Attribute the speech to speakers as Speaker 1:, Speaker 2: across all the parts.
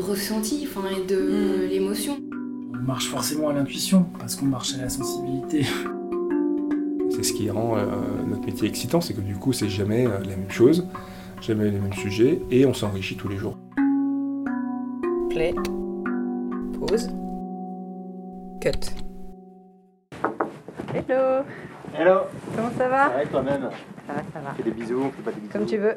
Speaker 1: ressenti enfin, et de l'émotion.
Speaker 2: On marche forcément à l'intuition, parce qu'on marche à la sensibilité.
Speaker 3: C'est ce qui rend euh, notre métier excitant, c'est que du coup, c'est jamais euh, la même chose, jamais les mêmes sujets, et on s'enrichit tous les jours.
Speaker 4: Play, pause, cut. Hello,
Speaker 5: Hello
Speaker 4: comment ça va?
Speaker 5: Va toi-même?
Speaker 4: Ça va, ça va.
Speaker 5: On fait des bisous, on fait pas des bisous
Speaker 4: Comme tu veux.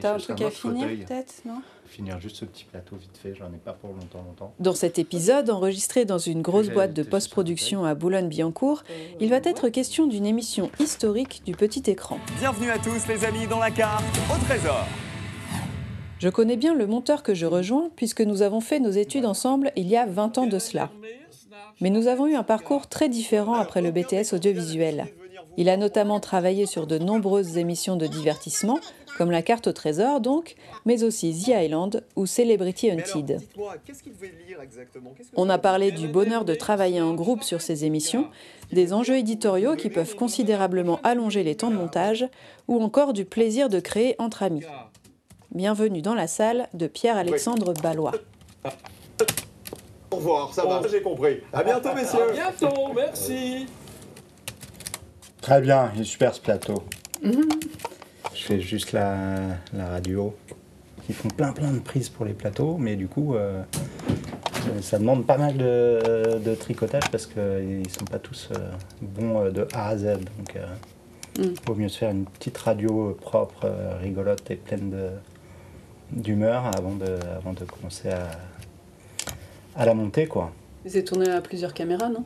Speaker 4: T'as un truc à finir
Speaker 5: fauteuil.
Speaker 4: peut-être, non?
Speaker 5: Finir juste ce petit plateau vite fait, j'en ai pas pour longtemps, longtemps.
Speaker 4: Dans cet épisode, enregistré dans une grosse
Speaker 5: J'ai
Speaker 4: boîte de post-production à Boulogne-Billancourt, il va être question d'une émission historique du petit écran.
Speaker 6: Bienvenue à tous les amis dans la carte au trésor.
Speaker 4: Je connais bien le monteur que je rejoins puisque nous avons fait nos études ensemble il y a 20 ans de cela. Mais nous avons eu un parcours très différent après le BTS audiovisuel. Il a notamment travaillé sur de nombreuses émissions de divertissement, comme La carte au trésor donc, mais aussi The Island ou Celebrity Hunted. On a parlé du bonheur de travailler en groupe sur ces émissions, des enjeux éditoriaux qui peuvent considérablement allonger les temps de montage, ou encore du plaisir de créer entre amis. Bienvenue dans la salle de Pierre-Alexandre Ballois.
Speaker 6: Au revoir, ça va, j'ai compris. À bientôt messieurs.
Speaker 7: bientôt, merci
Speaker 5: Très bien, il est super ce plateau. Je fais juste la, la radio. Ils font plein plein de prises pour les plateaux, mais du coup, euh, euh, ça demande pas mal de, de tricotage parce qu'ils sont pas tous euh, bons de A à Z. Donc, euh,
Speaker 4: Mm.
Speaker 5: vaut mieux se faire une petite radio propre, rigolote et pleine d'humeur avant de, avant de commencer à, à la monter, quoi.
Speaker 4: C'est tourné à plusieurs caméras, non?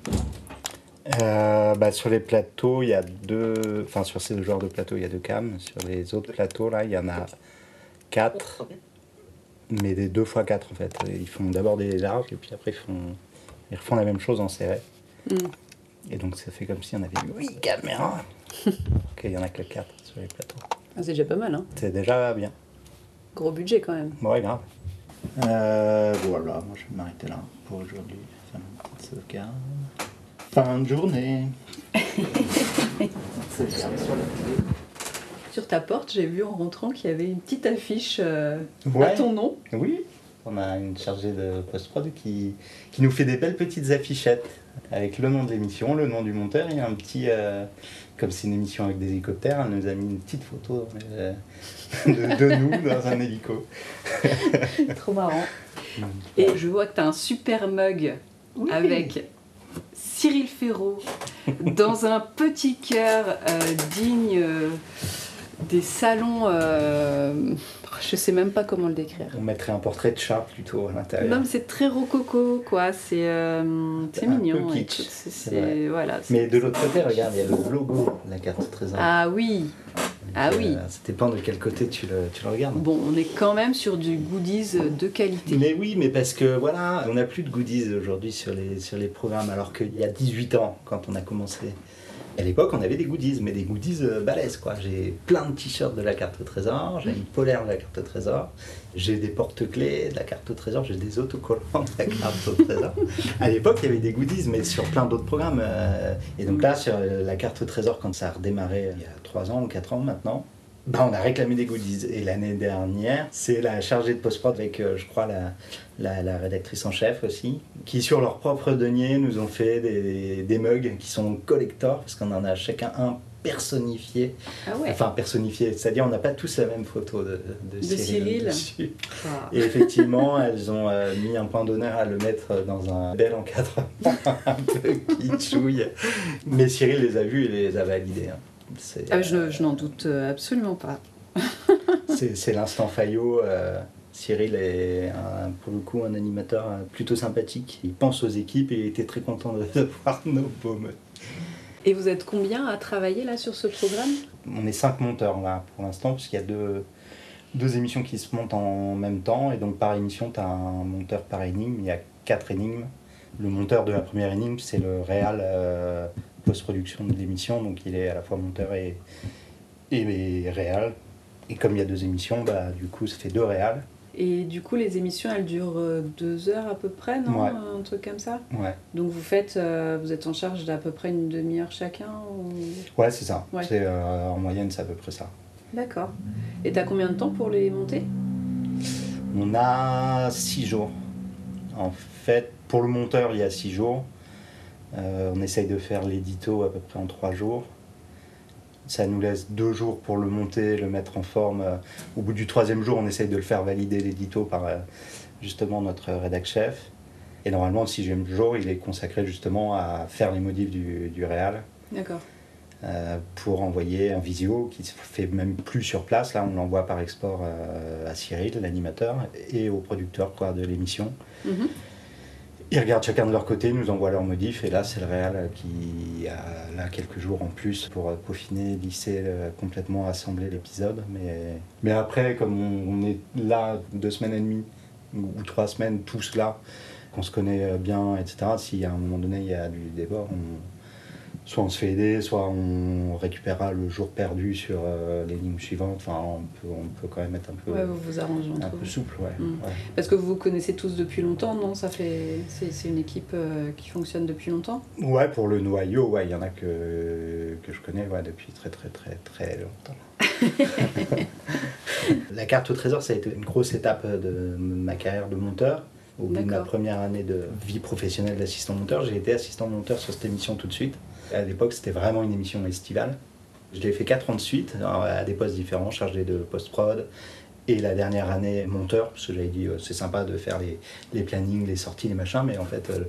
Speaker 5: Euh, bah, sur les plateaux, il y a deux. Enfin, sur ces genres de plateaux, il y a deux cams. Sur les autres plateaux, là, il y en a quatre. Mais des deux fois quatre, en fait. Ils font d'abord des larges et puis après, ils, font... ils refont la même chose en serré.
Speaker 4: Mm.
Speaker 5: Et donc, ça fait comme s'il y en avait huit caméras. Ok, il y en a que quatre sur les plateaux.
Speaker 4: Ah, C'est déjà pas mal, hein
Speaker 5: C'est déjà bien.
Speaker 4: Gros budget quand même.
Speaker 5: Ouais, grave. Euh, voilà, moi je vais m'arrêter là pour aujourd'hui. Faire une petite sauvegarde. Fin de journée. Sur
Speaker 4: ta porte, j'ai vu en rentrant qu'il y avait une petite affiche euh, à
Speaker 5: Ouais.
Speaker 4: ton nom.
Speaker 5: Oui, on a une chargée de post-prod qui, qui nous fait des belles petites affichettes avec le nom de l'émission, le nom du monteur et un petit. euh, comme c'est une émission avec des hélicoptères, elle nous a mis une petite photo euh, de, de nous dans un hélico.
Speaker 4: Trop marrant. Et je vois que tu as un super mug
Speaker 5: Oui.
Speaker 4: avec Cyril Ferraud dans un petit cœur euh, digne euh, des salons. Euh, je sais même pas comment le décrire.
Speaker 5: On mettrait un portrait de chat plutôt à l'intérieur.
Speaker 4: Non, mais c'est très rococo, quoi. C'est euh,
Speaker 5: Un peu
Speaker 4: mignon.
Speaker 5: kitsch,
Speaker 4: voilà.
Speaker 5: Mais de l'autre côté, regarde, il y a le logo de la carte trésor.
Speaker 4: Ah oui. ah oui.
Speaker 5: Euh, ça dépend de quel côté tu le, tu le regardes.
Speaker 4: Bon, on est quand même sur du goodies de qualité.
Speaker 5: Mais oui, mais parce que voilà, on n'a plus de goodies aujourd'hui sur les, sur les programmes, alors qu'il y a 18 ans, quand on a commencé. À l'époque, on avait des goodies, mais des goodies euh, balèzes, quoi. J'ai plein de t-shirts de la carte au trésor, j'ai une polaire de la carte au trésor, j'ai des porte-clés de la carte au trésor, j'ai des autocollants de la carte au trésor. À l'époque, il y avait des goodies, mais sur plein d'autres programmes. euh, et donc là, sur la carte au trésor, quand ça a redémarré euh, il y a 3 ans ou 4 ans maintenant, bah, on a réclamé des goodies. Et l'année dernière, c'est la chargée de post-prod avec, euh, je crois, la, la, la rédactrice en chef aussi, qui sur leur propre denier nous ont fait des, des mugs qui sont collector, parce qu'on en a chacun un personnifié.
Speaker 4: Ah ouais.
Speaker 5: Enfin, personnifié, c'est-à-dire on n'a pas tous la même photo de, de,
Speaker 4: De Cyril.
Speaker 5: dessus.
Speaker 4: Ah.
Speaker 5: Et effectivement, elles ont euh, mis un point d'honneur à le mettre dans un bel encadrement un peu kitschouille. Mais Cyril les a vus et les a validés. hein.
Speaker 4: Ah, je, je n'en doute euh, absolument pas.
Speaker 5: c'est- l'instant Fayot. euh, Cyril est un- pour le coup un animateur euh, plutôt sympathique. Il pense aux équipes et il était très content de, voir nos baumes.
Speaker 4: Et vous êtes combien à travailler là sur ce programme?
Speaker 5: On est cinq monteurs là pour l'instant, puisqu'il y a deux, deux émissions qui se montent en même temps. Et donc par émission, tu as un monteur par énigme. Il y a quatre énigmes. Le monteur de la première énigme, c'est le réal euh, post-production de l'émission. Donc il est à la fois monteur et, et, et réal. Et comme il y a deux émissions, bah, du coup, ça fait deux réals.
Speaker 4: Et du coup, les émissions, elles durent euh, deux heures à peu près, non?
Speaker 5: Ouais.
Speaker 4: Un truc comme ça?
Speaker 5: Ouais,
Speaker 4: Donc vous faites, euh, vous êtes en charge d'à peu près une demi-heure chacun ou...
Speaker 5: ouais c'est ça.
Speaker 4: Ouais.
Speaker 5: C'est, euh, en moyenne, c'est à peu près ça.
Speaker 4: D'accord. Et t'as combien de temps pour les monter?
Speaker 5: On a six jours. En fait, pour le monteur, il y a six jours. Euh, on essaye de faire l'édito à peu près en trois jours. Ça nous laisse deux jours pour le monter, le mettre en forme. Au bout du troisième jour, on essaye de le faire valider l'édito par euh, justement notre rédac chef. Et normalement, le sixième jour, il est consacré justement à faire les modifs du, du réal
Speaker 4: D'accord.
Speaker 5: euh, pour envoyer en visio, qui se fait même plus sur place. Là, on l'envoie par export euh, à Cyril, l'animateur, et au producteur quoi, de l'émission.
Speaker 4: Mhm.
Speaker 5: Ils regardent chacun de leur côté, nous envoient leurs modifs, et là, c'est le réal qui a là quelques jours en plus pour euh, peaufiner, lisser, euh, complètement assembler l'épisode. Mais, après, comme on, est là deux semaines et demie, ou, trois semaines, tous là, qu'on se connaît euh, bien, etc., si à un moment donné il y a du on, soit on se fait aider, soit on récupérera le jour perdu sur euh, l'énigme suivante. Enfin, on peut, on peut quand même être un peu,
Speaker 4: Ouais, vous vous arrangez
Speaker 5: un peu souple. Ouais.
Speaker 4: Mm.
Speaker 5: Ouais.
Speaker 4: Parce que vous vous connaissez tous depuis longtemps, non? Ça fait, c'est c'est une équipe euh, qui fonctionne depuis longtemps?
Speaker 5: Ouais, pour le noyau, ouais, il y en a que, que je connais ouais, depuis très très très très longtemps. la carte au trésor, ça a été une grosse étape de ma carrière de monteur. Au bout de ma première année de vie professionnelle d'assistant monteur, j'ai été assistant monteur sur cette émission tout de suite. À l'époque, c'était vraiment une émission estivale. Je l'ai fait 4 ans de suite, à des postes différents, chargé de post-prod. Et la dernière année, monteur, parce que j'avais dit, euh, c'est sympa de faire les, les plannings, les sorties, les machins, mais en fait, euh,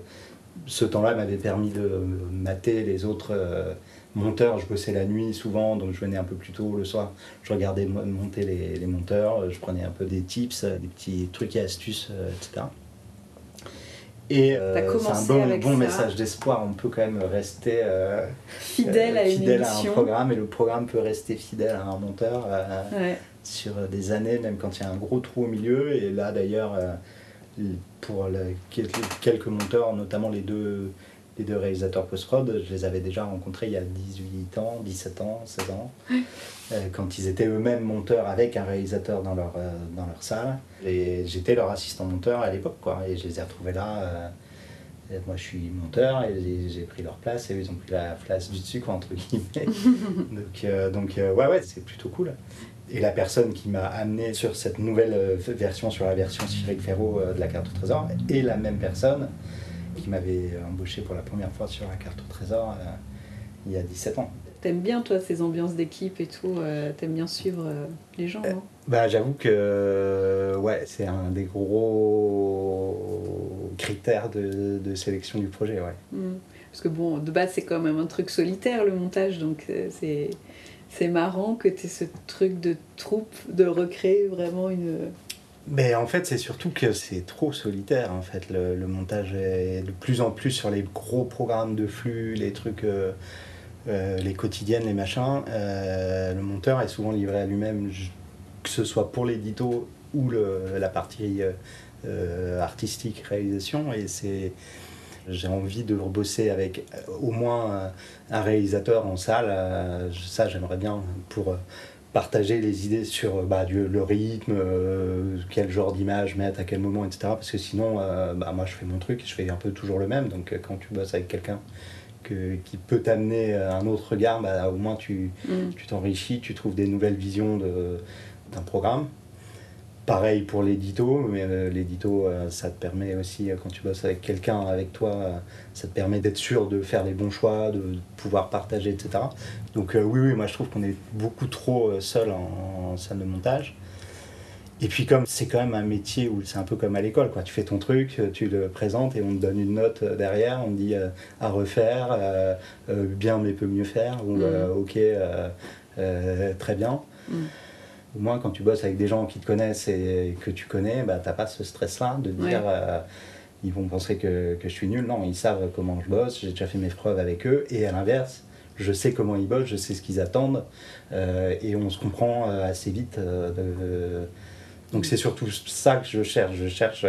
Speaker 5: ce temps-là m'avait permis de mater les autres euh, monteurs. Je bossais la nuit souvent, donc je venais un peu plus tôt le soir. Je regardais mo- monter les, les monteurs, je prenais un peu des tips, des petits trucs et astuces, etc. Et euh, c'est un bon,
Speaker 4: avec
Speaker 5: bon
Speaker 4: ça.
Speaker 5: message d'espoir. On peut quand même rester euh,
Speaker 4: Fidèle
Speaker 5: euh,
Speaker 4: à une
Speaker 5: à un programme, et le programme peut rester fidèle à un monteur. euh,
Speaker 4: Ouais.
Speaker 5: sur des années, même quand il y a un gros trou au milieu. Et là, d'ailleurs, pour quelques monteurs, notamment les deux, les deux réalisateurs post-prod, je les avais déjà rencontrés il y a 18 ans, 17 ans, 16 ans, euh, quand ils étaient eux-mêmes monteurs avec un réalisateur dans leur, euh, dans leur salle. Et j'étais leur assistant monteur à l'époque, quoi. Et je les ai retrouvés là. euh, moi, je suis monteur et j'ai- pris leur place et eux, ils ont pris la place du dessus, quoi, entre guillemets. donc, donc ouais, ouais, c'est plutôt cool. Et la personne qui m'a amené sur cette nouvelle version, sur la version Cyril Ferro de la carte au trésor, est la même personne qui m'avait embauché pour la première fois sur la carte au trésor euh, il y a 17 ans.
Speaker 4: T'aimes bien, toi, ces ambiances d'équipe et tout euh, T'aimes bien suivre euh, les gens, non?
Speaker 5: Bah, j'avoue que ouais, c'est un des gros critères de, de sélection du projet. Ouais.
Speaker 4: Mm. Parce que bon, de base, c'est quand même un truc solitaire, le montage, donc c'est... Marrant que tu ce truc de troupe, de recréer vraiment une...
Speaker 5: Mais en fait, c'est surtout que c'est trop solitaire. En fait, le, montage est de plus en plus sur les gros programmes de flux, les trucs, euh, euh, les quotidiennes, les machins. Euh, le monteur est souvent livré à lui-même, que ce soit pour l'édito ou le- la partie artistique, réalisation. Et c'est j'ai envie de rebosser avec au moins un réalisateur en salle. ça, j'aimerais bien pour partager les idées sur euh, bah, du- le rythme, euh, quel genre d'image mettre, à quel moment, etc. Parce que sinon, euh, bah, moi, je fais mon truc, je fais un peu toujours le même. Donc, quand tu bosses avec quelqu'un que- qui peut t'amener un autre regard, bah, au moins tu
Speaker 4: Mm.
Speaker 5: tu t'enrichis, tu trouves des nouvelles visions de- d'un programme. Pareil pour l'édito, mais euh, l'édito, euh, ça te permet aussi, euh, quand tu bosses avec quelqu'un, avec toi, ça te permet d'être sûr de faire les bons choix, de pouvoir partager, etc. Donc oui, oui, moi je trouve qu'on est beaucoup trop seul en, en salle de montage. Et puis comme c'est quand même un métier où c'est un peu comme à l'école, quoi. Tu fais ton truc, tu le présentes et on te donne une note derrière, on te dit à refaire, bien mais peut mieux faire, ou
Speaker 4: Mm.
Speaker 5: euh, ok, très bien.
Speaker 4: Mm.
Speaker 5: Au moins quand tu bosses avec des gens qui te connaissent et que tu connais, bah, t'as pas ce stress-là de
Speaker 4: Ouais.
Speaker 5: dire euh, ils vont penser que, que je suis nul. Non, ils savent comment je bosse, j'ai déjà fait mes preuves avec eux. Et à l'inverse, je sais comment ils bossent, je sais ce qu'ils attendent. euh, et on se comprend euh, assez vite. euh, donc c'est surtout ça que je cherche. Je cherche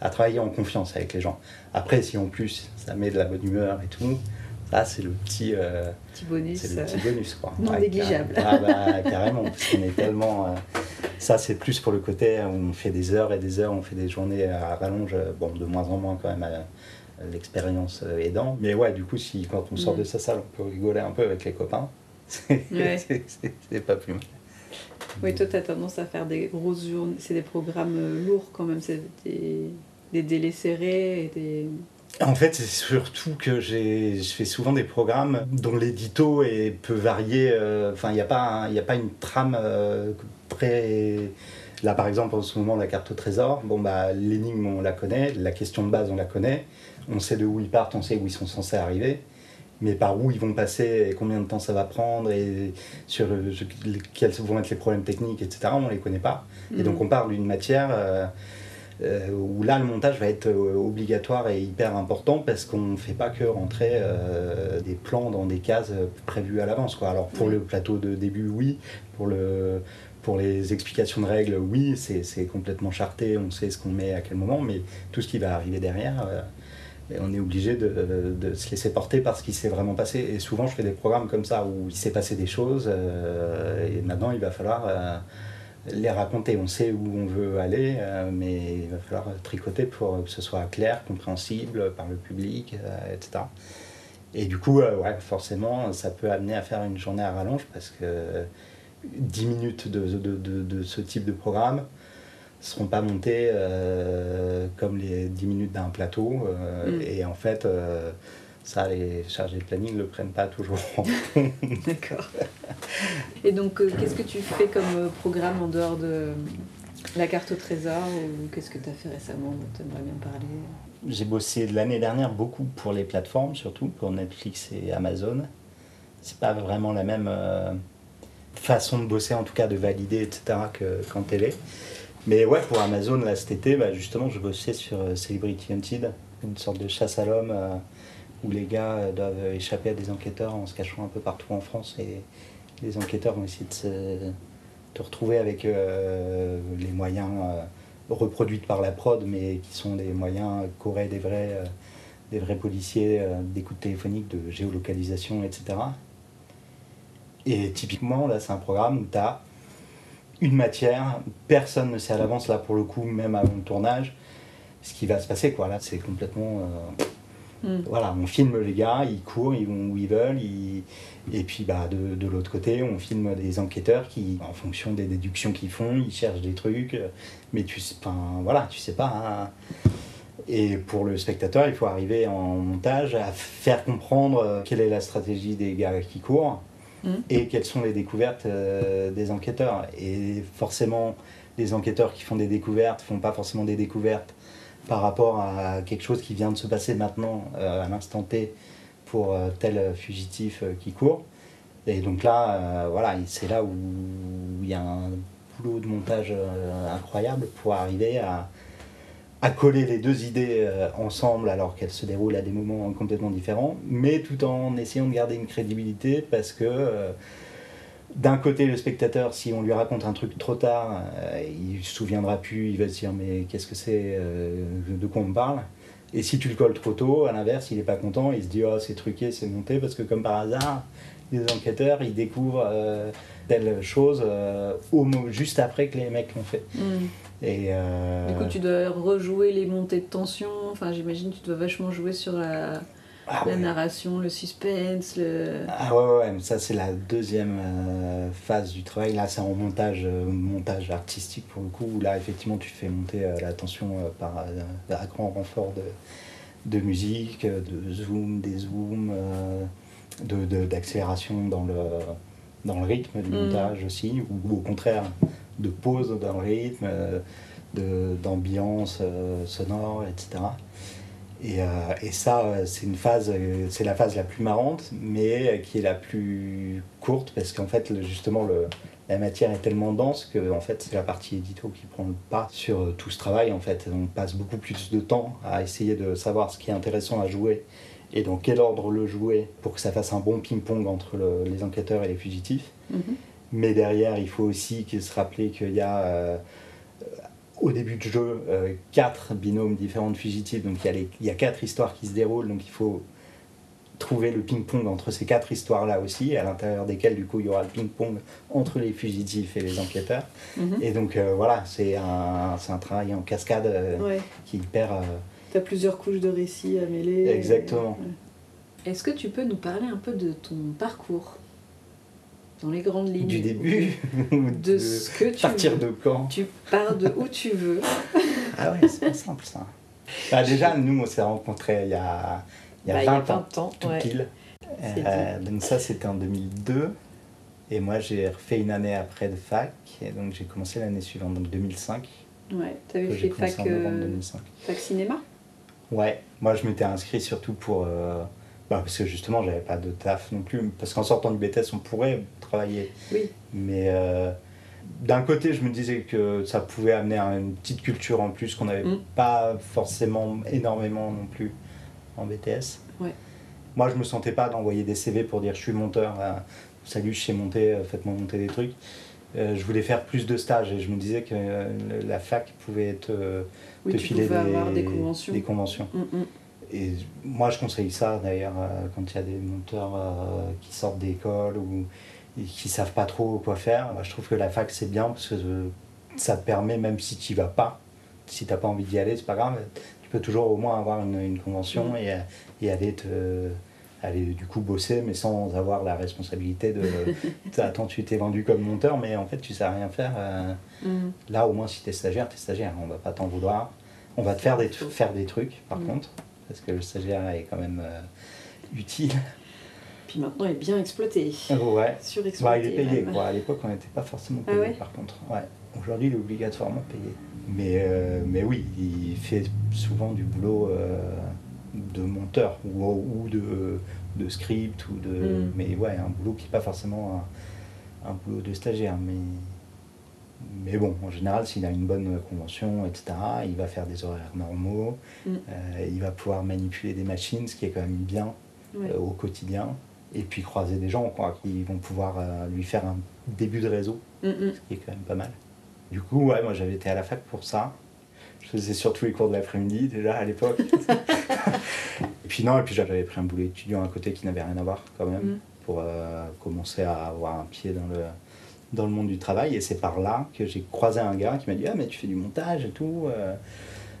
Speaker 5: à travailler en confiance avec les gens. Après, si en plus ça met de la bonne humeur et tout, ça c'est le petit, euh,
Speaker 4: Petit bonus.
Speaker 5: c'est le
Speaker 4: euh,
Speaker 5: petit bonus quoi.
Speaker 4: non négligeable.
Speaker 5: Ah bah, carrément, parce qu'on est tellement. euh, ça c'est plus pour le côté où on fait des heures et des heures, on fait des journées à rallonge. Bon, de moins en moins quand même. à- l'expérience aidant. Mais ouais, du coup, si quand on sort
Speaker 4: Mm.
Speaker 5: de sa salle, on peut rigoler un peu avec les copains, c'est
Speaker 4: Ouais.
Speaker 5: pas plus mal.
Speaker 4: Oui, toi, tu as tendance à faire des grosses journées. C'est des programmes lourds quand même. C'est des, des délais serrés et des.
Speaker 5: En fait, c'est surtout que j'ai, je fais souvent des programmes dont l'édito est- peut varier. euh, Enfin, il n'y a, pas un- y a pas une trame euh, très. Là, par exemple, en ce moment, la carte au trésor, bon, bah, l'énigme, on la connaît, la question de base, on la connaît, on sait de où ils partent, on sait où ils sont censés arriver, mais par où ils vont passer et combien de temps ça va prendre et sur le- quels vont être les problèmes techniques, etc., on ne les connaît pas. Et
Speaker 4: Mm.
Speaker 5: donc, on parle d'une matière. euh, où là le montage va être euh, obligatoire et hyper important parce qu'on ne fait pas que rentrer euh, des plans dans des cases euh, prévues à l'avance. quoi. Alors pour le plateau de début, oui. Pour, le, pour les explications de règles, oui. C'est c'est complètement charté, on sait ce qu'on met à quel moment, mais tout ce qui va arriver derrière, euh, on est obligé de, de se laisser porter par ce qui s'est vraiment passé. Et souvent, je fais des programmes comme ça où il s'est passé des choses euh, et maintenant il va falloir euh, les raconter. On sait où on veut aller, euh, mais il va falloir tricoter pour que ce soit clair, compréhensible par le public, euh, etc. Et du coup, euh, ouais, forcément, ça peut amener à faire une journée à rallonge parce que 10 minutes de, de, de, de ce type de programme ne seront pas montées euh, comme les 10 minutes d'un plateau. euh,
Speaker 4: Mm.
Speaker 5: Et en fait, euh, ça, les chargés de planning ne le prennent pas toujours en compte.
Speaker 4: D'accord. Et donc, euh, qu'est-ce que tu fais comme euh, programme en dehors de la carte au trésor ou qu'est-ce que tu as fait récemment dont tu aimerais bien parler?
Speaker 5: J'ai bossé l'année dernière beaucoup pour les plateformes, surtout pour Netflix et Amazon. C'est pas vraiment la même euh, façon de bosser, en tout cas de valider, etc., que- qu'en télé. Mais ouais, pour Amazon, là, cet été, bah, justement, je bossais sur euh, Celebrity Hunted, une sorte de chasse à l'homme euh, où les gars doivent échapper à des enquêteurs en se cachant un peu partout en France et les enquêteurs vont essayer de se de retrouver avec euh, les moyens euh, reproduits par la prod, mais qui sont des moyens qu'auraient des vrais, euh, des vrais policiers d'écoute téléphonique, de géolocalisation, etc. Et typiquement, là, c'est un programme où tu as une matière, personne ne sait à l'avance, là, pour le coup, même avant le tournage, ce qui va se passer, quoi. Là, c'est complètement...
Speaker 4: Mm.
Speaker 5: voilà, on filme les gars, ils courent, ils vont où ils veulent, ils- et puis bah, de, de l'autre côté, on filme des enquêteurs qui, en fonction des déductions qu'ils font, ils cherchent des trucs, mais tu sais, voilà, tu sais pas. hein. Et pour le spectateur, il faut arriver en montage à faire comprendre euh, quelle est la stratégie des gars qui courent
Speaker 4: Mm.
Speaker 5: et quelles sont les découvertes euh, des enquêteurs. Et forcément, les enquêteurs qui font des découvertes font pas forcément des découvertes par rapport à quelque chose qui vient de se passer maintenant, euh, à l'instant T, pour euh, tel fugitif euh, qui court. Et donc là, voilà, c'est là où il y a un boulot de montage incroyable pour arriver à, à coller les deux idées ensemble alors qu'elles se déroulent à des moments complètement différents, mais tout en essayant de garder une crédibilité parce que d'un côté, le spectateur, si on lui raconte un truc trop tard, euh, il se souviendra plus, il va se dire mais qu'est-ce que c'est, euh, de quoi on me parle? Et si tu le colles trop tôt, à l'inverse, il n'est pas content, il se dit oh c'est truqué, c'est monté, parce que comme par hasard, les enquêteurs, ils découvrent euh, telle chose euh, au juste après que les mecs l'ont fait.
Speaker 4: Mm.
Speaker 5: Et, euh,
Speaker 4: Du coup, tu dois rejouer les montées de tension. Enfin, j'imagine que tu dois vachement jouer sur la,
Speaker 5: Ah
Speaker 4: la narration, le suspense, le...
Speaker 5: Ah ouais, ouais, ouais, ça c'est la deuxième euh, phase du travail. Là, c'est en montage, euh, montage artistique pour le coup, où là, effectivement, tu fais monter euh, la tension euh, par à grand renfort de, de musique, de zoom, des zooms, euh, de, de- d'accélération dans le, dans le rythme du
Speaker 4: Mhm.
Speaker 5: montage aussi, ou, au contraire, de pause dans le rythme, d'ambiance sonore, etc. Et, euh, et ça, euh, c'est une phase, euh, c'est la phase la plus marrante, mais qui est la plus courte parce qu'en fait, justement, le, la matière est tellement dense que en fait, c'est la partie édito qui prend le pas sur tout ce travail. En fait, on passe beaucoup plus de temps à essayer de savoir ce qui est intéressant à jouer et dans quel ordre le jouer pour que ça fasse un bon ping-pong entre le- les enquêteurs et les fugitifs.
Speaker 4: Mhm.
Speaker 5: Mais derrière, il faut aussi se rappeler qu'il y a euh, au début du jeu euh, quatre binômes différents de fugitifs. Donc il y, a les- il y a quatre histoires qui se déroulent. Donc il faut trouver le ping-pong entre ces quatre histoires-là aussi, à l'intérieur desquelles du coup il y aura le ping-pong entre les fugitifs et les enquêteurs.
Speaker 4: Mhm.
Speaker 5: Et donc euh, voilà, c'est un, travail en cascade euh,
Speaker 4: Ouais.
Speaker 5: qui est hyper... euh,
Speaker 4: T'as plusieurs couches de récits à mêler.
Speaker 5: Exactement.
Speaker 4: Ouais. Est-ce que tu peux nous parler un peu de ton parcours? Dans les grandes lignes
Speaker 5: du début,
Speaker 4: De ce que tu
Speaker 5: partir
Speaker 4: veux.
Speaker 5: de quand
Speaker 4: Tu pars de où tu veux.
Speaker 5: Ah ouais, c'est pas simple ça. Bah, déjà, nous, on s'est rencontrés il y a, il y a,
Speaker 6: Bah, il y a
Speaker 5: 20, ans,
Speaker 6: 20
Speaker 5: tout
Speaker 6: ouais.
Speaker 5: pile. Euh, donc ça, c'était en 2002. Et moi, j'ai refait une année après de fac. Et donc, j'ai commencé l'année suivante, donc 2005.
Speaker 4: Ouais, t'avais fait fac, euh,
Speaker 5: 2005.
Speaker 4: fac cinéma?
Speaker 5: Ouais, moi, je m'étais inscrit surtout pour... euh, bah, parce que justement, j'avais pas de taf non plus. Parce qu'en sortant du BTS, on pourrait travailler.
Speaker 4: Oui.
Speaker 5: Mais euh, d'un côté, je me disais que ça pouvait amener à une petite culture en plus qu'on n'avait
Speaker 4: Mm.
Speaker 5: pas forcément énormément non plus en BTS.
Speaker 4: Ouais.
Speaker 5: Moi, je me sentais pas d'envoyer des CV pour dire je suis monteur, euh, salut, je sais monter, euh, faites-moi monter des trucs. Je voulais faire plus de stages et je me disais que la fac pouvait être, euh,
Speaker 4: Oui,
Speaker 5: te
Speaker 4: tu
Speaker 5: filer
Speaker 4: pouvais avoir des conventions.
Speaker 5: des conventions.
Speaker 4: Mm, mm.
Speaker 5: Et moi, je conseille ça d'ailleurs euh, quand il y a des monteurs euh, qui sortent d'école ou qui savent pas trop quoi faire. Moi, je trouve que la fac c'est bien parce que euh, ça te permet, même si tu vas pas, si t'as pas envie d'y aller, c'est pas grave, tu peux toujours au moins avoir une, une convention et, euh, et aller te aller du coup bosser mais sans avoir la responsabilité de attends tu t'es vendu comme monteur mais en fait tu sais rien faire euh,
Speaker 4: Mm.
Speaker 5: là au moins si t'es stagiaire t'es stagiaire on va pas t'en vouloir on va te faire des, faire des trucs par
Speaker 4: Mm.
Speaker 5: contre parce que le stagiaire est quand même euh, utile
Speaker 4: Puis maintenant, il est bien exploité.
Speaker 5: ouais
Speaker 4: Surexploité.
Speaker 5: bah, il est payé quoi à l'époque on n'était pas forcément
Speaker 4: Ah
Speaker 5: payé
Speaker 4: ouais
Speaker 5: par contre ouais aujourd'hui il est obligatoirement payé mais euh, mais oui il fait souvent du boulot euh, de monteur ou, ou de, de script ou de
Speaker 4: Mm.
Speaker 5: mais ouais un boulot qui n'est pas forcément un, un boulot de stagiaire mais mais bon, en général, s'il a une bonne convention, etc., il va faire des horaires normaux,
Speaker 4: Mm.
Speaker 5: euh, il va pouvoir manipuler des machines, ce qui est quand même bien euh, au quotidien, et puis croiser des gens quoi, qui vont pouvoir euh, lui faire un début de réseau,
Speaker 4: Mm, mm.
Speaker 5: ce qui est quand même pas mal. Du coup, ouais, moi j'avais été à la fac pour ça. Je faisais surtout les cours de l'après-midi déjà à l'époque. et puis non, et puis j'avais pris un boulot étudiant à côté qui n'avait rien à voir quand même, pour commencer à avoir un pied dans le, dans le monde du travail. Et c'est par là que j'ai croisé un gars qui m'a dit Ah, mais tu fais du montage et tout. euh,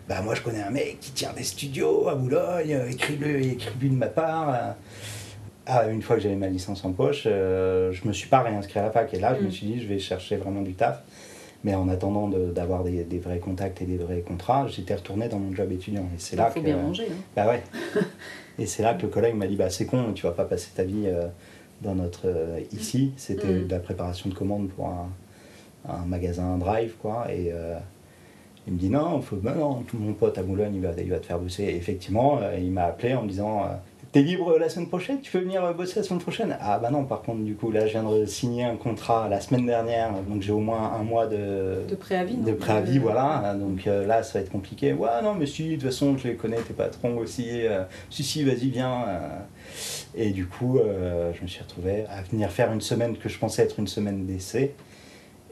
Speaker 5: bah, moi, je connais un mec qui tient des studios à Boulogne, euh, écris-le, écris-lui de ma part. euh. Ah, une fois que j'avais ma licence en poche, euh, je me suis pas réinscrit à la fac. Et là, je me
Speaker 4: Mm.
Speaker 5: suis dit Je vais chercher vraiment du taf. Mais en attendant de- d'avoir des, des vrais contacts et des vrais contrats, j'étais retourné dans mon job étudiant. Et c'est là
Speaker 4: faut
Speaker 5: que.
Speaker 4: bien manger. hein.
Speaker 5: Bah ouais. Et c'est là que le collègue m'a dit bah c'est con, tu vas pas passer ta vie euh, dans notre euh, ici. C'était
Speaker 4: Mm.
Speaker 5: de la préparation de commandes pour un, un magasin Drive quoi. Et euh, il me dit non, faut, bah non, tout mon pote à Boulogne il va, il va te faire bosser. Et effectivement, euh, il m'a appelé en me disant T'es libre la semaine prochaine? Tu peux venir euh, bosser la semaine prochaine? Ah bah non, par contre, du coup, là, je viens de signer un contrat la semaine dernière, donc j'ai au moins un mois de,
Speaker 4: De préavis.
Speaker 5: de préavis,
Speaker 4: Euh,
Speaker 5: voilà. Donc euh, là, ça va être compliqué. Ouais, non, mais si, de toute façon, je les connais, tes patrons aussi. euh, si, si, vas-y, viens. euh. Et du coup, je me suis retrouvé à venir faire une semaine que je pensais être une semaine d'essai.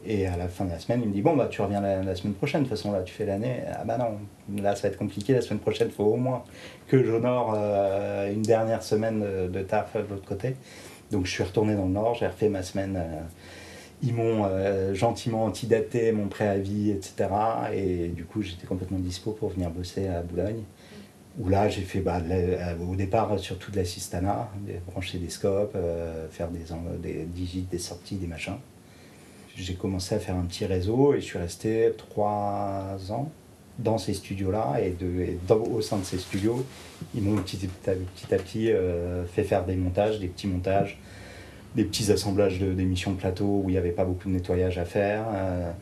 Speaker 5: Et à la fin de la semaine, il me dit Bon, bah, tu reviens la, semaine prochaine. De toute façon, là, tu fais l'année. Ah, bah non, là, ça va être compliqué. La semaine prochaine, il faut au moins que j'honore euh, une dernière semaine de, taf de l'autre côté. Donc, je suis retourné dans le Nord, j'ai refait ma semaine. euh, ils m'ont euh, gentiment antidaté mon préavis, etc. Et du coup, j'étais complètement dispo pour venir bosser à Boulogne. où là j'ai fait bah, au départ surtout de l'assistana, des- brancher des scopes, faire des, des des sorties, des machins. J'ai commencé à faire un petit réseau et je suis resté trois ans dans ces studios-là et, de, au sein de ces studios, ils m'ont petit, à petit, euh, fait faire des montages, des petits montages, des petits assemblages d'émissions de plateau où il n'y avait pas beaucoup de nettoyage à faire, euh,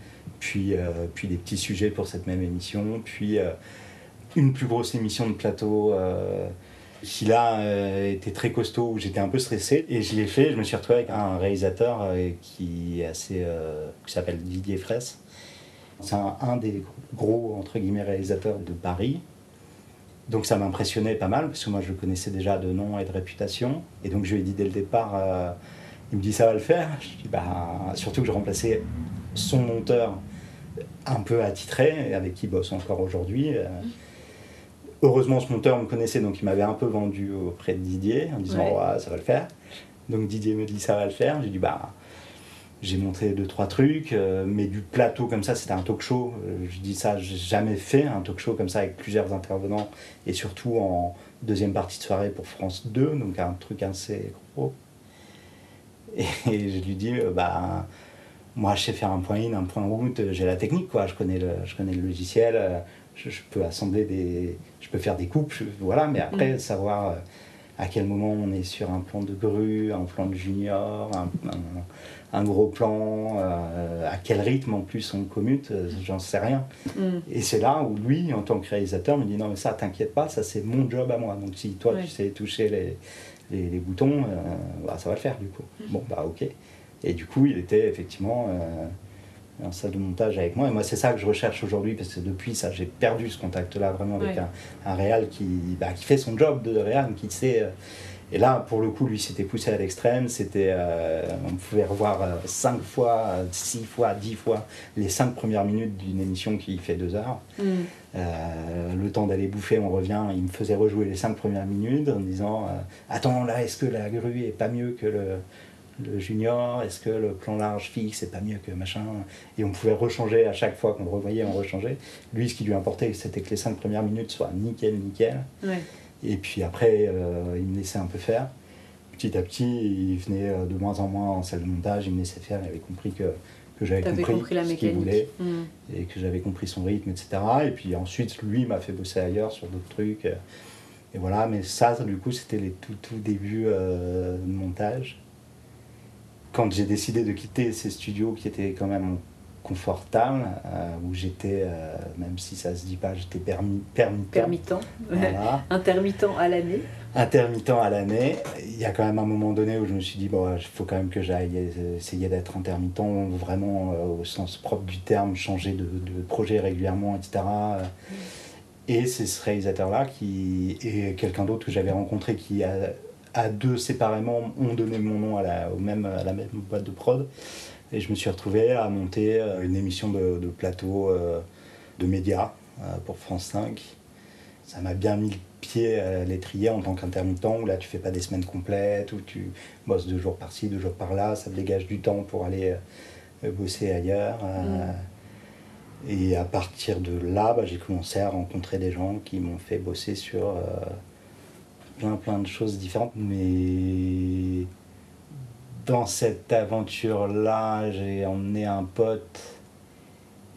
Speaker 5: puis, euh, puis des petits sujets pour cette même émission, puis une plus grosse émission de plateau qui là euh, était très costaud, où j'étais un peu stressé, et je l'ai fait, je me suis retrouvé avec un réalisateur euh, qui assez, euh, qui s'appelle Didier Fraisse. C'est un, des gros, entre guillemets, réalisateurs de Paris. Donc ça m'impressionnait pas mal, parce que moi je le connaissais déjà de nom et de réputation. Et donc je lui ai dit dès le départ, il me dit ça va le faire? Je dis bah, surtout que je remplaçais son monteur un peu attitré, avec qui il bosse encore aujourd'hui. Heureusement ce monteur me connaissait, donc il m'avait un peu vendu auprès de Didier, en disant
Speaker 4: Ouais.
Speaker 5: ouais, ça va le faire. Donc Didier me dit ça va le faire. J'ai dit bah j'ai monté deux trois trucs, euh, mais du plateau comme ça, c'était un talk show. Euh, je dis ça, j'ai jamais fait un talk show comme ça avec plusieurs intervenants et surtout en deuxième partie de soirée pour France 2, donc un truc assez gros. Et, je lui dis euh, bah moi je sais faire un point in, un point out, euh, j'ai la technique quoi, je connais le, je connais le logiciel, je, je peux assembler des, je peux faire des coupes, je- voilà, mais après
Speaker 4: Mm.
Speaker 5: savoir euh, à quel moment on est sur un plan de grue, un plan de junior, un, un- un gros plan, euh, à quel rythme en plus on commute, euh, j'en sais rien.
Speaker 4: Mm.
Speaker 5: Et c'est là où lui, en tant que réalisateur, me dit non mais ça t'inquiète pas, ça c'est mon job à moi. Donc si toi
Speaker 4: Ouais.
Speaker 5: tu sais toucher les, les, les boutons, euh, bah, ça va le faire du coup. Bon bah ok. Et du coup il était effectivement en salle de montage avec moi. Et moi c'est ça que je recherche aujourd'hui parce que depuis ça j'ai perdu ce contact-là vraiment avec
Speaker 4: Ouais.
Speaker 5: un, un réal qui, bah, qui fait son job de réal, qui sait... euh, et là, pour le coup, lui s'était poussé à l'extrême. C'était, euh, on pouvait revoir euh, cinq fois, six fois, dix fois les cinq premières minutes d'une émission qui fait deux heures.
Speaker 4: Mm.
Speaker 5: Euh, le temps d'aller bouffer, on revient. Il me faisait rejouer les cinq premières minutes en disant euh, Attends, là, est-ce que la grue est pas mieux que le, le junior Est-ce que le plan large fixe est pas mieux que machin Et on pouvait rechanger à chaque fois qu'on le revoyait, on rechangeait. Lui, ce qui lui importait, c'était que les cinq premières minutes soient nickel, nickel.
Speaker 4: Ouais.
Speaker 5: Et puis après, euh, il me laissait un peu faire. Petit à petit, il venait euh, de moins en moins en salle de montage, il me laissait faire, il avait compris que, que j'avais compris,
Speaker 4: compris la
Speaker 5: ce qu'il voulait
Speaker 4: Mm.
Speaker 5: et que j'avais compris son rythme, etc. Et puis ensuite, lui m'a fait bosser ailleurs sur d'autres trucs. euh, Et voilà, mais ça, ça, du coup, c'était les tout, tout débuts euh, de montage. Quand j'ai décidé de quitter ces studios qui étaient quand même confortables, euh, où j'étais, euh, même si ça se dit pas, j'étais permis, permis
Speaker 4: Permittent.
Speaker 5: Voilà.
Speaker 4: Intermittent à l'année.
Speaker 5: intermittent à l'année. Il y a quand même un moment donné où je me suis dit, bon, il faut quand même que j'aille essayer d'être intermittent, vraiment euh, au sens propre du terme, changer de, de projet régulièrement, etc. Et c'est ce réalisateur-là qui et quelqu'un d'autre que j'avais rencontré qui, a, à deux séparément, ont donné mon nom à la, au même, à la même boîte de prod. Et je me suis retrouvé à monter euh, une émission de, de plateau euh, de médias euh, pour France 5. Ça m'a bien mis le pied à l'étrier en tant qu'intermittent, où là tu fais pas des semaines complètes, où tu bosses deux jours par-ci, deux jours par-là, ça te dégage du temps pour aller bosser ailleurs. euh, Et à partir de là, bah, j'ai commencé à rencontrer des gens qui m'ont fait bosser sur plein plein de choses différentes. Mais dans cette aventure-là, j'ai emmené un pote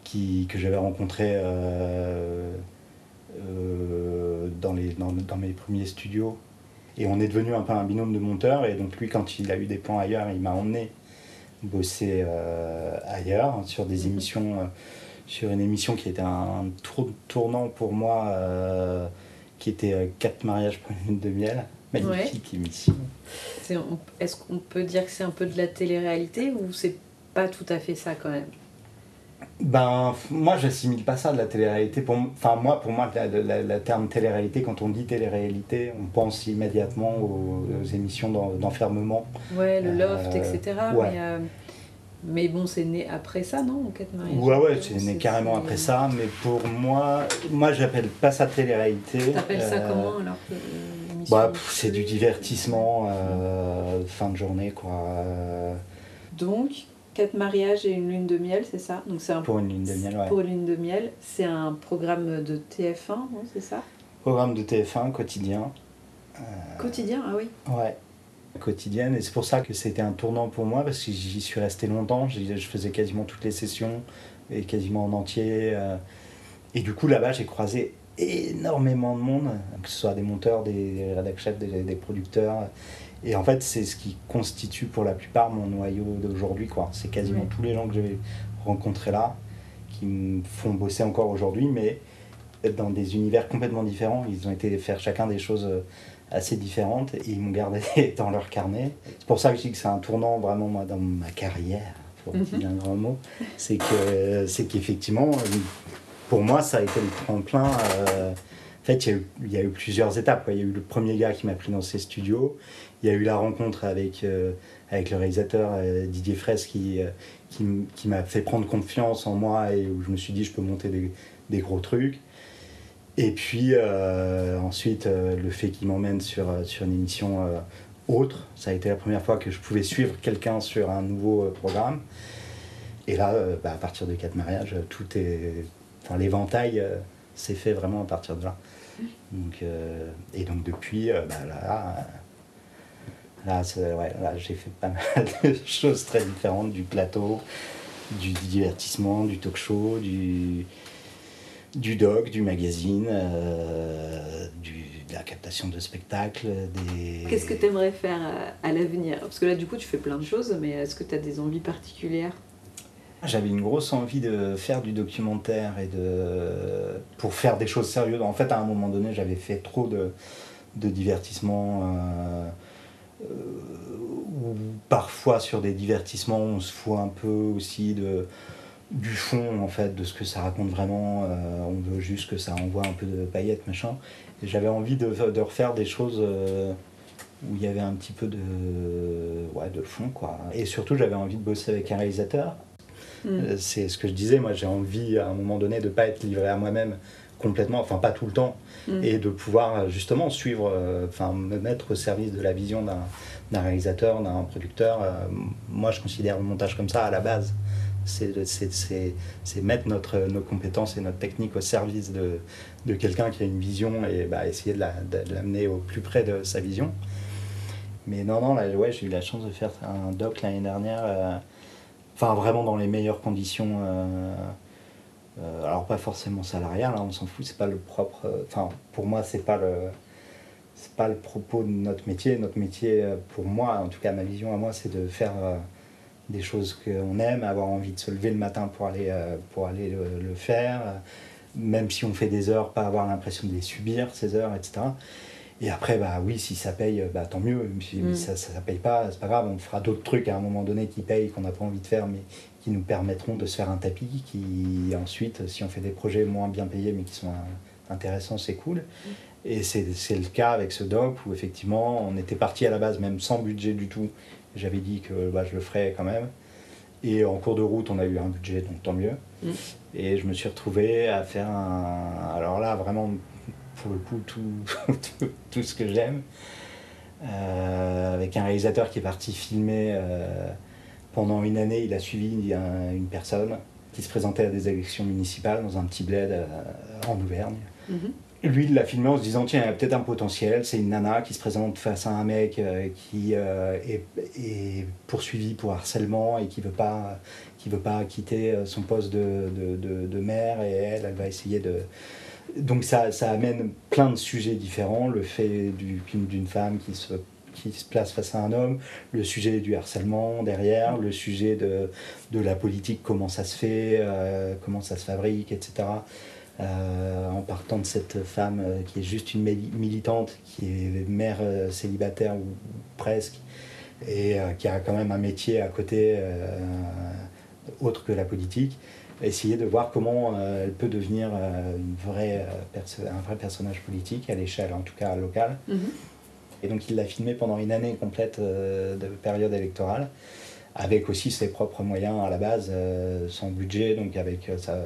Speaker 5: qui, que j'avais rencontré euh, euh, dans, les, dans, dans mes premiers studios. Et on est devenu un peu un binôme de monteurs. Et donc lui, quand il a eu des plans ailleurs, il m'a emmené bosser euh, ailleurs sur des émissions, sur une émission qui était un tour- tournant pour moi, qui était euh, Quatre mariages pour une lune de miel. Magnifique émission.
Speaker 4: C'est- on- Est-ce qu'on peut dire que c'est un peu de la télé-réalité ou c'est pas tout à fait ça quand même?
Speaker 5: Ben, moi, j'assimile pas ça de la télé-réalité. Enfin, moi, pour moi, la terme télé-réalité, quand on dit télé-réalité, on pense immédiatement aux, aux émissions d'en- d'enfermement.
Speaker 4: Ouais, le loft,
Speaker 5: Euh,
Speaker 4: etc.
Speaker 5: ouais.
Speaker 4: Mais, euh, mais bon, c'est né après ça, non En quatre mariages
Speaker 5: Ouais, ouais, c'est né carrément après ça, mais pour moi, moi, j'appelle pas ça télé-réalité.
Speaker 4: T'appelles ça
Speaker 5: Euh,
Speaker 4: comment alors que, euh,
Speaker 5: bah, C'est du divertissement, euh, fin de journée, quoi. euh,
Speaker 4: Donc, quatre mariages et une lune de miel, c'est ça? Donc c'est un
Speaker 5: Pour une lune de miel, ouais.
Speaker 4: Pour une lune de miel, c'est un programme de TF1, non C'est ça?
Speaker 5: Programme de TF1 quotidien.
Speaker 4: Quotidien, ah oui.
Speaker 5: Ouais, quotidienne. Et c'est pour ça que c'était un tournant pour moi, parce que j'y suis resté longtemps. Je faisais quasiment toutes les sessions, et quasiment en entier. euh. Et du coup, là-bas, j'ai croisé énormément de monde, que ce soit des monteurs, des rédacteurs chefs, des, des producteurs. Et en fait, c'est ce qui constitue pour la plupart mon noyau d'aujourd'hui. quoi. C'est quasiment tous les gens que j'ai rencontrés là qui me font bosser encore aujourd'hui, mais dans des univers complètement différents. Ils ont été faire chacun des choses euh, assez différentes et ils m'ont gardé dans leur carnet. C'est pour ça que je dis que c'est un tournant vraiment moi, dans ma carrière, pour utiliser un grand mot. C'est que c'est qu'effectivement, pour moi, ça a été le tremplin. euh, en fait, il y, a eu, il y a eu plusieurs étapes. Il y a eu le premier gars qui m'a pris dans ses studios. Il y a eu la rencontre avec, euh, avec le réalisateur euh, Didier Fraisse qui, qui, qui m'a fait prendre confiance en moi et où je me suis dit je peux monter des, des gros trucs. Et puis euh, ensuite, euh, le fait qu'il m'emmène sur, euh, sur une émission autre, ça a été la première fois que je pouvais suivre quelqu'un sur un nouveau programme. Et là, bah, à partir de quatre mariages, tout est. Enfin, l'éventail s'est fait vraiment à partir de là. Donc, et donc, depuis, bah, là, là, ouais, là, j'ai fait pas mal de choses très différentes du plateau, du divertissement, du talk show, du, du doc, du magazine, euh, du, de la captation de spectacles. Des...
Speaker 4: Qu'est-ce que tu aimerais faire à, à l'avenir? Parce que là, du coup, tu fais plein de choses, mais est-ce que tu as des envies particulières?
Speaker 5: J'avais une grosse envie de faire du documentaire et de pour faire des choses sérieuses. En fait, à un moment donné, j'avais fait trop de, de divertissements. euh, euh, ou parfois sur des divertissements, on se fout un peu aussi de du fond en fait, de ce que ça raconte vraiment. euh, on veut juste que ça envoie un peu de paillettes, machin. Et j'avais envie de, de refaire des choses euh, où il y avait un petit peu de, ouais, de fond, quoi. Et surtout, j'avais envie de bosser avec un réalisateur. Euh, C'est ce que je disais, moi j'ai envie à un moment donné de ne pas être livré à moi-même complètement, enfin pas tout le temps,
Speaker 4: Mm.
Speaker 5: et de pouvoir justement suivre, enfin me mettre au service de la vision d'un réalisateur, d'un producteur. Moi je considère le montage comme ça à la base. C'est mettre notre, nos compétences et notre technique au service de, de quelqu'un qui a une vision et bah, essayer de la- de l'amener au plus près de sa vision. Mais non, non, ouais, j'ai eu la chance de faire un doc l'année dernière. euh, Enfin, vraiment dans les meilleures conditions. euh, euh, alors, pas forcément salariales, hein, on s'en fout, c'est pas le propre. Enfin, pour moi, c'est pas le. C'est pas le propos de notre métier. Notre métier, pour moi, en tout cas, ma vision à moi, c'est de faire des choses qu'on aime, avoir envie de se lever le matin pour aller, euh, pour aller le, le faire. euh, Même si on fait des heures, pas avoir l'impression de les subir, ces heures, etc. Et après, bah oui, si ça paye, bah, tant mieux. Si
Speaker 4: Mm.
Speaker 5: ça, ça, ça paye pas, c'est pas grave. On fera d'autres trucs à un moment donné qui payent, qu'on n'a pas envie de faire, mais qui nous permettront de se faire un tapis. Qui ensuite, si on fait des projets moins bien payés, mais qui sont euh, intéressants, c'est cool. Et c'est c'est le cas avec ce doc où effectivement, on était parti à la base même sans budget du tout. J'avais dit que bah, je le ferais quand même. Et en cours de route, on a eu un budget, donc tant mieux.
Speaker 4: Mm.
Speaker 5: Et je me suis retrouvé à faire un. Alors là, vraiment, pour le coup, tout, tout, tout ce que j'aime. Euh, avec un réalisateur qui est parti filmer euh, pendant une année. Il a suivi un- une personne qui se présentait à des élections municipales dans un petit bled euh, en Auvergne.
Speaker 4: Mhm.
Speaker 5: Lui, il l'a filmé en se disant tiens, il y a peut-être un potentiel. C'est une nana qui se présente face à un mec euh, qui euh, est, poursuivi pour harcèlement et qui veut pas, veut pas quitter euh, son poste de, de, de, maire. Et elle, elle va essayer de. Donc ça, ça amène plein de sujets différents. Le fait du- d'une femme qui se qui se place face à un homme, le sujet du harcèlement derrière, le sujet de, de la politique, comment ça se fait, comment ça se fabrique, etc. Euh, en partant de cette femme euh, qui est juste une mili- militante, qui est mère euh, célibataire ou, presque, et qui a quand même un métier à côté autre que la politique, essayer de voir comment elle peut devenir une vraie, un vrai personnage politique, à l'échelle en tout cas locale.
Speaker 4: Mhm.
Speaker 5: Et donc il l'a filmé pendant une année complète de période électorale, avec aussi ses propres moyens à la base, sans budget, donc avec sa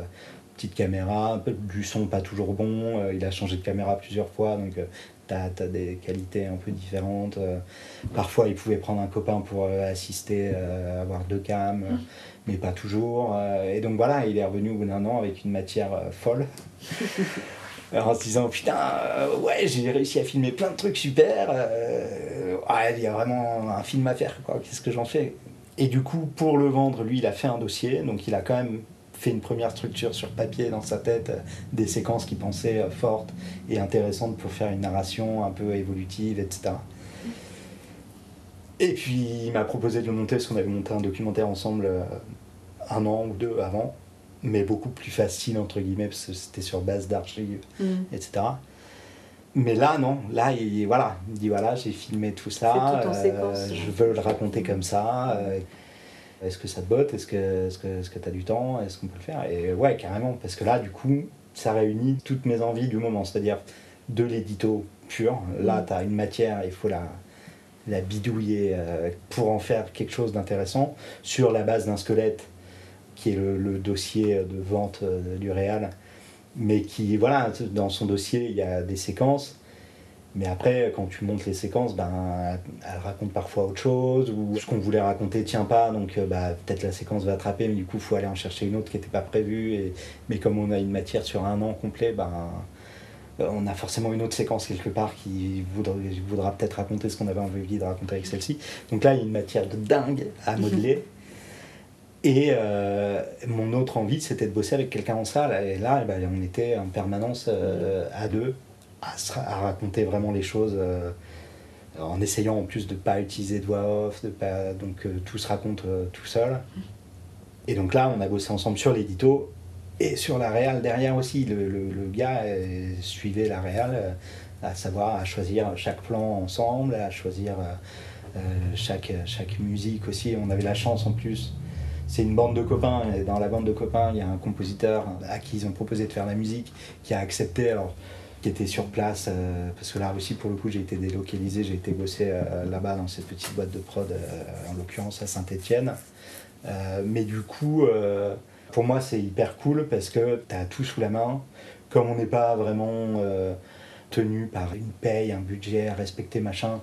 Speaker 5: petite caméra, du son pas toujours bon, euh, il a changé de caméra plusieurs fois, donc tu as, des qualités un peu différentes. euh. parfois il pouvait prendre un copain pour euh, assister, euh, avoir deux cams, euh, mais pas toujours. euh. et donc voilà, il est revenu au bout d'un an avec une matière euh, folle. en se disant putain, euh, ouais, j'ai réussi à filmer plein de trucs super. euh, ouais, il y a vraiment un film à faire, quoi. Qu'est-ce que j'en fais? Et du coup, pour le vendre, lui, il a fait un dossier, donc il a quand même fait une première structure sur papier dans sa tête, euh, des séquences qu'il pensait euh, fortes et intéressantes pour faire une narration un peu évolutive, etc. Et puis il m'a proposé de le monter parce qu'on avait monté un documentaire ensemble euh, un an ou deux avant, mais beaucoup plus facile entre guillemets parce que c'était sur base d'archives,
Speaker 4: Mm.
Speaker 5: etc. Mais là non, là il voilà, il dit voilà j'ai filmé tout ça,
Speaker 4: tout
Speaker 5: euh, je veux le raconter comme ça. euh, est-ce que ça te botte? Est-ce que que t'as du temps? Est-ce qu'on peut le faire? Et ouais carrément parce que là du coup ça réunit toutes mes envies du moment, c'est-à-dire de l'édito pur. Là
Speaker 4: Mm.
Speaker 5: tu as une matière, il faut la la bidouiller euh, pour en faire quelque chose d'intéressant. Sur la base d'un squelette qui est le, le dossier de vente euh, du Réal mais qui voilà dans son dossier il y a des séquences mais après quand tu montes les séquences ben elle raconte parfois autre chose ou ce qu'on voulait raconter tient pas donc euh, bah, peut-être la séquence va attraper mais du coup il faut aller en chercher une autre qui n'était pas prévue et, mais comme on a une matière sur un an complet ben euh, on a forcément une autre séquence quelque part qui voudra, voudra peut-être raconter ce qu'on avait envie de raconter avec celle-ci. Donc là, il y a une matière de dingue à modeler. Et euh, mon autre envie, c'était de bosser avec quelqu'un en salle. Et là, eh ben, on était en permanence euh, à deux, à, raconter vraiment les choses, euh, en essayant en plus de ne pas utiliser de voix off, de pas, donc euh, tout se raconte euh, tout seul. Et donc là, on a bossé ensemble sur l'édito et sur la réal derrière aussi. Le, le- gars suivait la réal, à savoir à choisir chaque plan ensemble, à choisir chaque, chaque musique aussi. On avait la chance en plus. C'est une bande de copains, et dans la bande de copains, il y a un compositeur à qui ils ont proposé de faire la musique, qui a accepté, alors qui sur place, euh, parce que là aussi pour le coup j'ai été délocalisé, j'ai été bosser euh, là-bas dans cette petite boîte de prod, euh, en l'occurrence à Saint-Étienne. Mais du coup, pour moi, c'est hyper cool parce que tu as tout sous la main. Comme on n'est pas vraiment tenu par une paye, un budget respecter, machin,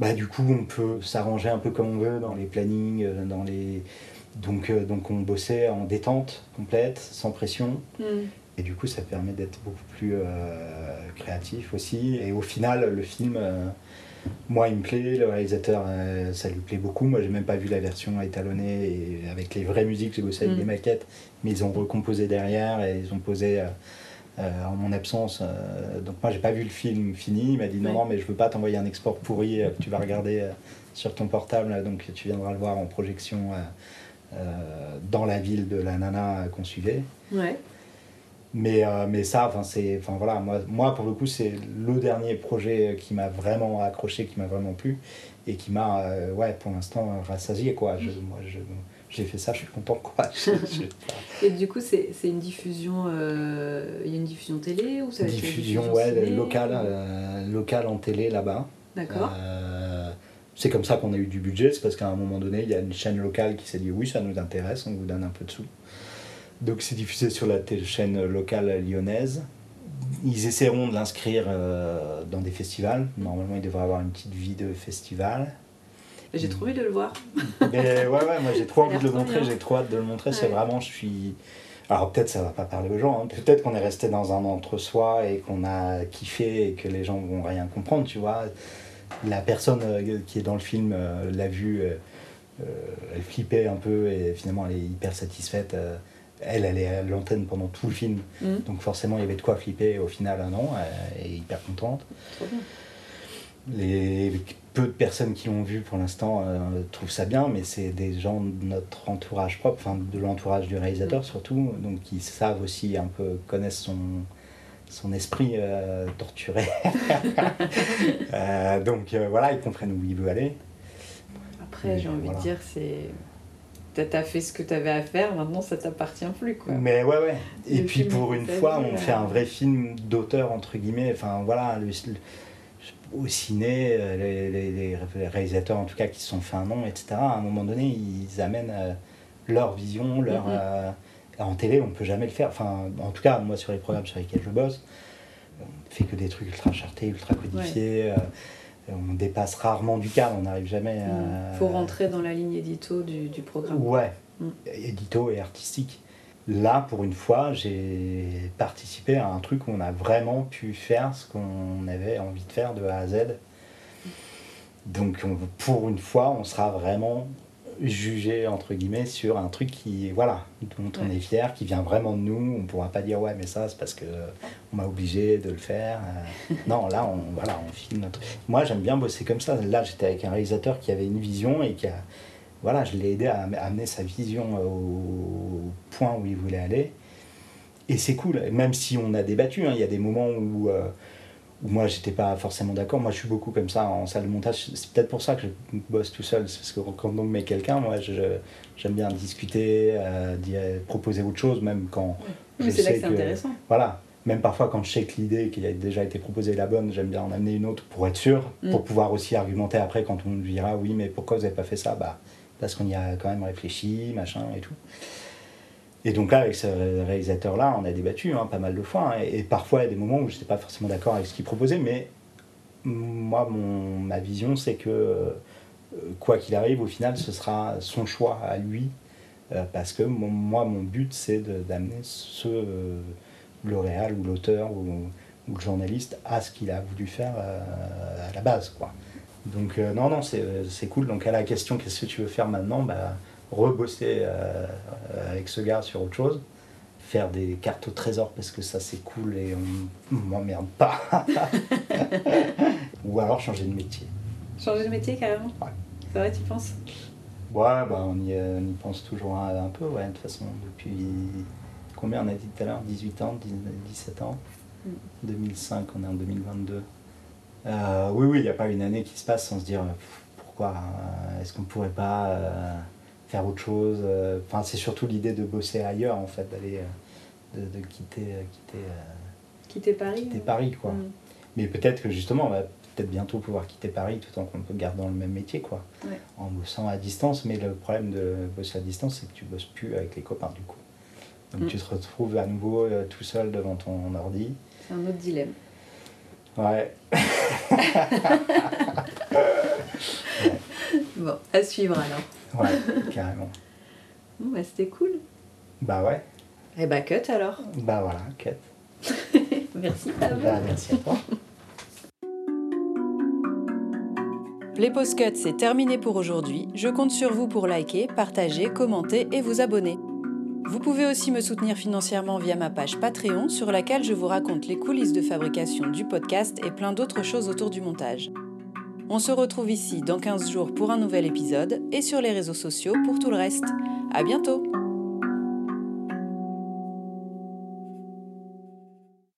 Speaker 5: bah, du coup, on peut s'arranger un peu comme on veut dans les plannings, dans les. Donc, donc, on bossait en détente complète, sans pression.
Speaker 4: Mm.
Speaker 5: Et du coup, ça permet d'être beaucoup plus euh, créatif aussi. Et au final, le film, euh, moi, il me plaît. Le réalisateur, euh, ça lui plaît beaucoup. Moi, j'ai même pas vu la version étalonnée et avec les vraies musiques. J'ai bossé avec
Speaker 4: Mm.
Speaker 5: des maquettes, mais ils ont recomposé derrière et ils ont posé. en mon absence, donc moi j'ai pas vu le film fini. Il m'a dit non, non, mais je veux pas t'envoyer un export pourri que tu vas regarder sur ton portable, donc tu viendras le voir en projection dans la ville de la nana qu'on suivait.
Speaker 4: Ouais.
Speaker 5: Mais, euh, mais ça, enfin, c'est, enfin, voilà, moi, moi, pour le coup, c'est le dernier projet qui m'a vraiment accroché, qui m'a vraiment plu et qui m'a, euh, ouais, pour l'instant, rassasié. Quoi. Je, moi, je, j'ai fait ça, je suis content. Quoi.
Speaker 4: Et du coup, c'est c'est une diffusion. euh, Il y a une diffusion télé ou ça va être une
Speaker 5: diffusion ouais, locale, locale en télé là-bas.
Speaker 4: D'accord.
Speaker 5: C'est comme ça qu'on a eu du budget, c'est parce qu'à un moment donné, il y a une chaîne locale qui s'est dit oui, ça nous intéresse, on vous donne un peu de sous. Donc c'est diffusé sur la chaîne locale lyonnaise. Ils essaieront de l'inscrire euh, dans des festivals. Normalement, il devrait avoir une petite vie de festival.
Speaker 4: J'ai trop envie de le voir.
Speaker 5: Mais ouais, ouais, moi j'ai trop envie de le montrer, j'ai trop hâte de le montrer. C'est vraiment, je suis. Alors peut-être ça va pas parler aux gens, hein. peut-être qu'on est resté dans un entre-soi et qu'on a kiffé et que les gens vont rien comprendre, tu vois. La personne euh, qui est dans le film euh, l'a vu, euh, euh, elle flippait un peu et finalement elle est hyper satisfaite. euh, elle, elle est à l'antenne pendant tout le film,
Speaker 4: Mhm.
Speaker 5: donc forcément il y avait de quoi flipper. Au final, non, elle est hyper contente.
Speaker 4: Trop bien.
Speaker 5: Les peu de personnes qui l'ont vu pour l'instant euh, trouvent ça bien, mais c'est des gens de notre entourage propre, enfin de l'entourage du réalisateur surtout, donc qui savent aussi un peu, connaissent son, son esprit euh, torturé. Euh, donc euh, voilà, ils comprennent où il veut aller.
Speaker 4: Après, j'ai envie
Speaker 5: Voilà.
Speaker 4: de dire, c'est. T'as fait ce que t'avais à faire, maintenant ça t'appartient plus, quoi.
Speaker 5: Mais ouais, ouais. Et
Speaker 4: Le
Speaker 5: puis pour une fois, on
Speaker 4: voilà.
Speaker 5: fait un vrai film d'auteur, entre guillemets. Enfin voilà, le- le- au ciné, euh, les, les- les réalisateurs en tout cas qui se sont fait un nom, etc., à un moment donné, ils amènent euh, leur vision, leur.
Speaker 4: Mhm.
Speaker 5: euh, en télé, on ne peut jamais le faire. Enfin, en tout cas, moi, sur les programmes sur lesquels je bosse, on fait que des trucs ultra chartés, ultra codifiés. euh, on dépasse rarement du cadre, on n'arrive jamais à.
Speaker 4: Faut rentrer dans la ligne édito du, du programme.
Speaker 5: Ouais,
Speaker 4: Mm.
Speaker 5: édito et artistique. Là, pour une fois, j'ai participé à un truc où on a vraiment pu faire ce qu'on avait envie de faire de A à Z. Donc, on- pour une fois, on sera vraiment jugé entre guillemets sur un truc qui voilà dont on
Speaker 4: Ouais.
Speaker 5: est fier qui vient vraiment de nous. On pourra pas dire ouais mais ça c'est parce que on m'a obligé de le faire Euh, non là on voilà on filme notre moi j'aime bien bosser comme ça. Là j'étais avec un réalisateur qui avait une vision et qui a voilà je l'ai aidé à am- amener sa vision au point où il voulait aller. Et c'est cool. Même si on a débattu hein, il y a des moments où euh, où moi j'étais pas forcément d'accord. Moi je suis beaucoup comme ça en salle de montage. C'est peut-être pour ça que je bosse tout seul. C'est parce que quand on met quelqu'un, moi je- j'aime bien discuter, euh, dire- proposer autre chose, même quand
Speaker 4: Mais
Speaker 5: je
Speaker 4: c'est là que c'est intéressant.
Speaker 5: Voilà. Même parfois quand je sais que l'idée qui a déjà été proposée est la bonne, j'aime bien en amener une autre pour être sûr,
Speaker 4: Mm.
Speaker 5: pour pouvoir aussi argumenter après quand on me dira oui mais pourquoi vous n'avez pas fait ça? Bah parce qu'on y a quand même réfléchi, machin et tout. Et donc là, avec ce ré- réalisateur-là, on a débattu hein, pas mal de fois. hein, et, parfois, il y a des moments où je n'étais pas forcément d'accord avec ce qu'il proposait, mais moi, ma vision, c'est que euh, quoi qu'il arrive, au final, ce sera son choix à lui. euh, parce que moi, mon but, c'est d'amener ce, euh, le ou l'auteur ou, ou le journaliste à ce qu'il a voulu faire euh, à la base. Quoi. Donc, non, non, c'est cool. Donc, à la question, qu'est-ce que tu veux faire maintenant bah, rebosser euh, euh, avec ce gars sur autre chose, faire des cartes au trésor parce que ça c'est cool et on on m'emmerde pas. Ou alors changer de métier.
Speaker 4: Changer de métier carrément
Speaker 5: Ouais.
Speaker 4: C'est vrai, tu penses?
Speaker 5: Ouais, bah on y, on y pense toujours un, un peu, ouais, de toute façon, depuis combien on a dit tout à l'heure? 18 ans, 19, 17 ans?
Speaker 4: Mm.
Speaker 5: 2005, on est en 2022. Euh, oui, oui, il n'y a pas une année qui se passe sans se dire pff, pourquoi euh, est-ce qu'on ne pourrait pas euh, faire autre chose euh, Enfin, c'est surtout l'idée de bosser ailleurs, en fait, d'aller, euh, de, de quitter, euh, quitter,
Speaker 4: Quitter Paris
Speaker 5: quitter. Paris, quoi.
Speaker 4: Mm.
Speaker 5: Mais peut-être que justement, on va peut-être bientôt pouvoir quitter Paris tout en gardant le même métier, quoi.
Speaker 4: Ouais.
Speaker 5: En bossant à distance. Mais le problème de bosser à distance, c'est que tu bosses plus avec les copains, du coup. Donc
Speaker 4: Mm.
Speaker 5: tu te retrouves à nouveau euh, tout seul devant ton ordi.
Speaker 4: C'est un autre dilemme.
Speaker 5: Ouais.
Speaker 4: Bon, à suivre alors.
Speaker 5: Ouais, carrément.
Speaker 4: Bon, bah, c'était cool.
Speaker 5: Bah ouais.
Speaker 4: Et bah, cut alors.
Speaker 5: Bah voilà, quête.
Speaker 4: Merci.
Speaker 5: Bah merci à toi.
Speaker 6: Les post-cuts, c'est terminé pour aujourd'hui. Je compte sur vous pour liker, partager, commenter et vous abonner. Vous pouvez aussi me soutenir financièrement via ma page Patreon sur laquelle je vous raconte les coulisses de fabrication du podcast et plein d'autres choses autour du montage. On se retrouve ici dans 15 jours pour un nouvel épisode et sur les réseaux sociaux pour tout le reste. À bientôt!